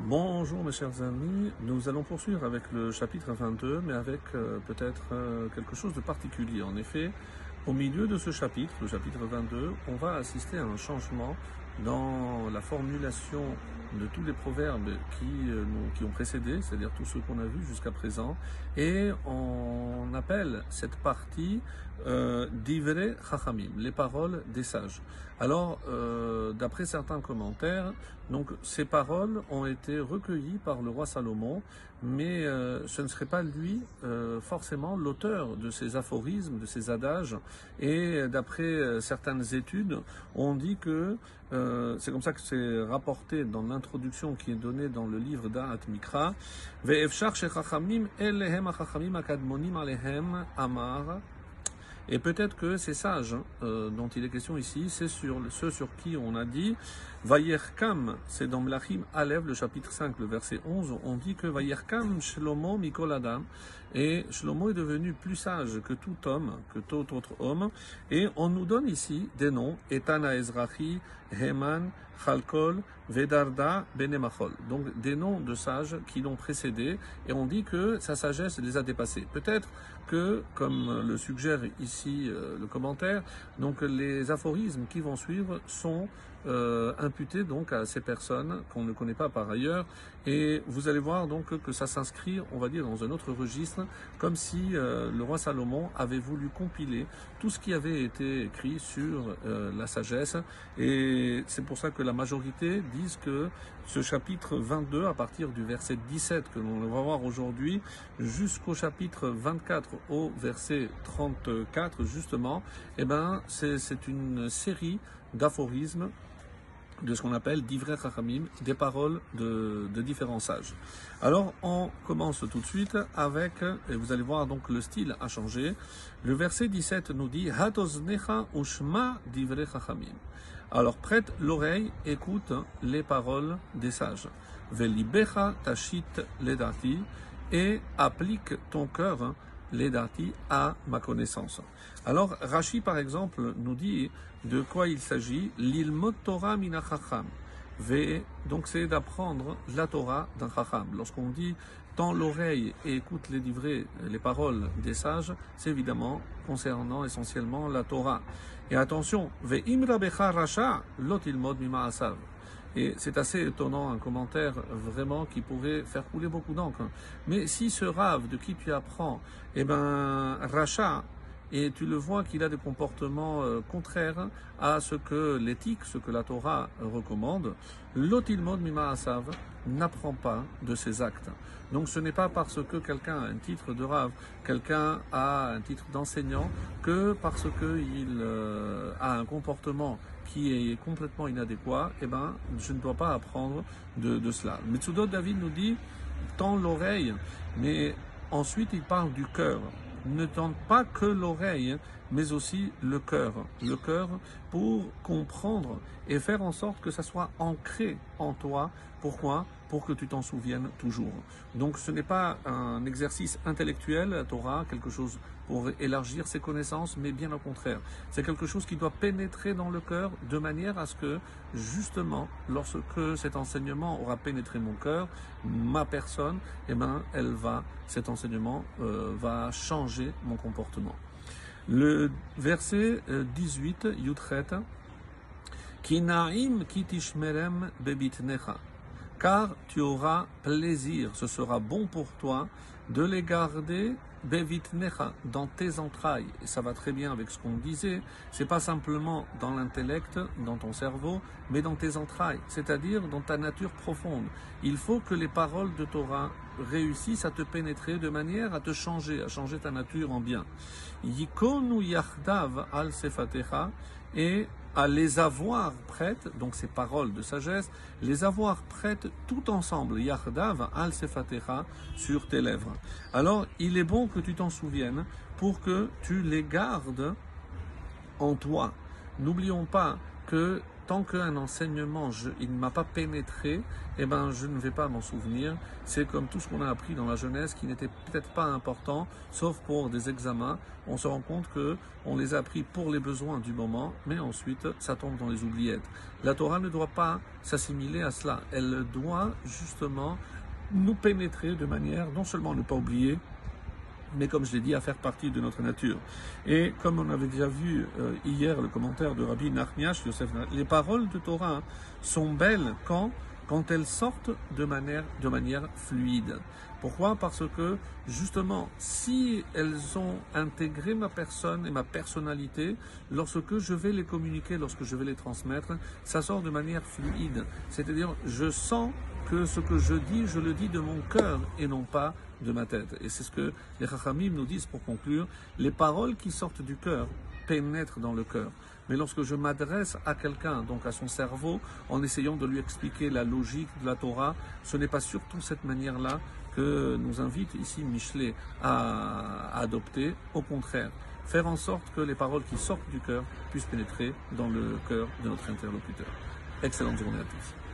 Bonjour mes chers amis, nous allons poursuivre avec le chapitre 22, mais avec euh, peut-être euh, quelque chose de particulier. En effet, au milieu de ce chapitre, le chapitre 22, on va assister à un changement dans la formulation de tous les proverbes qui, euh, qui ont précédé, c'est-à-dire tous ceux qu'on a vus jusqu'à présent, et on appelle cette partie euh, Divre Chachamim, les paroles des sages. Alors, d'après certains commentaires, donc ces paroles ont été recueillies par le roi Salomon, mais euh, ce ne serait pas lui euh, forcément l'auteur de ces aphorismes, de ces adages. Et d'après euh, certaines études, on dit que c'est comme ça que c'est rapporté dans l'introduction qui est donnée dans le livre d'Arat Mikra. Et peut-être que ces sages hein, euh, dont il est question ici, c'est sur ceux sur qui on a dit Vayerkam, c'est dans Mlachim Alev, le chapitre 5, le verset 11, on dit que Vayerkam Shlomo Mikol Adam, et Shlomo est devenu plus sage que tout homme, que tout autre homme, et on nous donne ici des noms, Etana Ezrahi, Heman, Chalkol, Vedarda, Benemachol. Donc des noms de sages qui l'ont précédé, et on dit que sa sagesse les a dépassés. Peut-être que, comme le suggère ici euh, le commentaire, donc les aphorismes qui vont suivre sont euh, imputés donc à ces personnes qu'on ne connaît pas par ailleurs, et vous allez voir donc que ça s'inscrit, on va dire, dans un autre registre, comme si euh, le roi Salomon avait voulu compiler tout ce qui avait été écrit sur euh, la sagesse, et c'est pour ça que la majorité disent que ce chapitre 22, à partir du verset 17 que l'on va voir aujourd'hui, jusqu'au chapitre 24 au verset 34 justement, eh ben c'est une série d'aphorismes de ce qu'on appelle d'Ivre Chachamim, des paroles de, de différents sages. Alors on commence tout de suite avec, et vous allez voir donc le style a changé, le verset 17 nous dit Hatoznecha ushma d'Ivre Chachamim. Alors prête l'oreille, écoute les paroles des sages. Velibecha tachit ledati et applique ton cœur ledati à ma connaissance. Alors Rashi par exemple nous dit de quoi il s'agit L'ilmot Torah mina chacham. Ve- Donc c'est d'apprendre la Torah d'un chacham. Lorsqu'on dit tend l'oreille et écoute les livrets, les paroles des sages, c'est évidemment concernant essentiellement la Torah. Et attention, ve'im rasha lot ilmod mima asav. Et c'est assez étonnant, un commentaire vraiment qui pourrait faire couler beaucoup d'encre. Mais si ce rave de qui tu apprends, eh ben, rachat, et tu le vois qu'il a des comportements euh, contraires à ce que l'éthique, ce que la Torah recommande, l'otilmod mima asav n'apprend pas de ses actes. Donc ce n'est pas parce que quelqu'un a un titre de rave, quelqu'un a un titre d'enseignant, que parce qu'il euh, a un comportement qui est complètement inadéquat, eh ben, je ne dois pas apprendre de, cela. Metsudot David nous dit, tends l'oreille, mais ensuite il parle du cœur. Ne tente pas que l'oreille, mais aussi le cœur. Le cœur pour comprendre et faire en sorte que ça soit ancré en toi. Pourquoi? Pour que tu t'en souviennes toujours. Donc ce n'est pas un exercice intellectuel, la Torah, quelque chose pour élargir ses connaissances, mais bien au contraire. C'est quelque chose qui doit pénétrer dans le cœur de manière à ce que, justement, lorsque cet enseignement aura pénétré mon cœur, ma personne, eh ben, elle va, cet enseignement euh, va changer mon comportement. Le verset euh, 18, Yutret, Kinaim kitishmerem bebitnecha. Car tu auras plaisir, ce sera bon pour toi de les garder bevitnecha dans tes entrailles. Et ça va très bien avec ce qu'on disait. C'est pas simplement dans l'intellect, dans ton cerveau, mais dans tes entrailles, c'est-à-dire dans ta nature profonde. Il faut que les paroles de Torah réussissent à te pénétrer de manière à te changer, à changer ta nature en bien. Yikonu yachdav al sefatecha et à les avoir prêtes, donc ces paroles de sagesse, les avoir prêtes tout ensemble, yachdav al sefatecha, sur tes lèvres. Alors, il est bon que tu t'en souviennes pour que tu les gardes en toi. N'oublions pas que tant qu'un enseignement, ne m'a pas pénétré, eh ben, je ne vais pas m'en souvenir. C'est comme tout ce qu'on a appris dans la jeunesse qui n'était peut-être pas important, sauf pour des examens. On se rend compte que on les a appris pour les besoins du moment, mais ensuite, ça tombe dans les oubliettes. La Torah ne doit pas s'assimiler à cela. Elle doit justement nous pénétrer de manière non seulement ne pas oublier, mais comme je l'ai dit, à faire partie de notre nature. Et comme on avait déjà vu euh, hier le commentaire de Rabbi Nachmiach Yosef, les paroles de Torah sont belles quand quand elles sortent de manière, de manière fluide. Pourquoi? Parce que justement, si elles ont intégré ma personne et ma personnalité, lorsque je vais les communiquer, lorsque je vais les transmettre, ça sort de manière fluide. C'est-à-dire, je sens que ce que je dis, je le dis de mon cœur et non pas de ma tête. Et c'est ce que les Chachamim nous disent pour conclure. Les paroles qui sortent du cœur pénètrent dans le cœur. Mais lorsque je m'adresse à quelqu'un, donc à son cerveau, en essayant de lui expliquer la logique de la Torah, ce n'est pas surtout cette manière-là que nous invite ici Michelet à, adopter. Au contraire, faire en sorte que les paroles qui sortent du cœur puissent pénétrer dans le cœur de notre interlocuteur. Excellente journée à tous.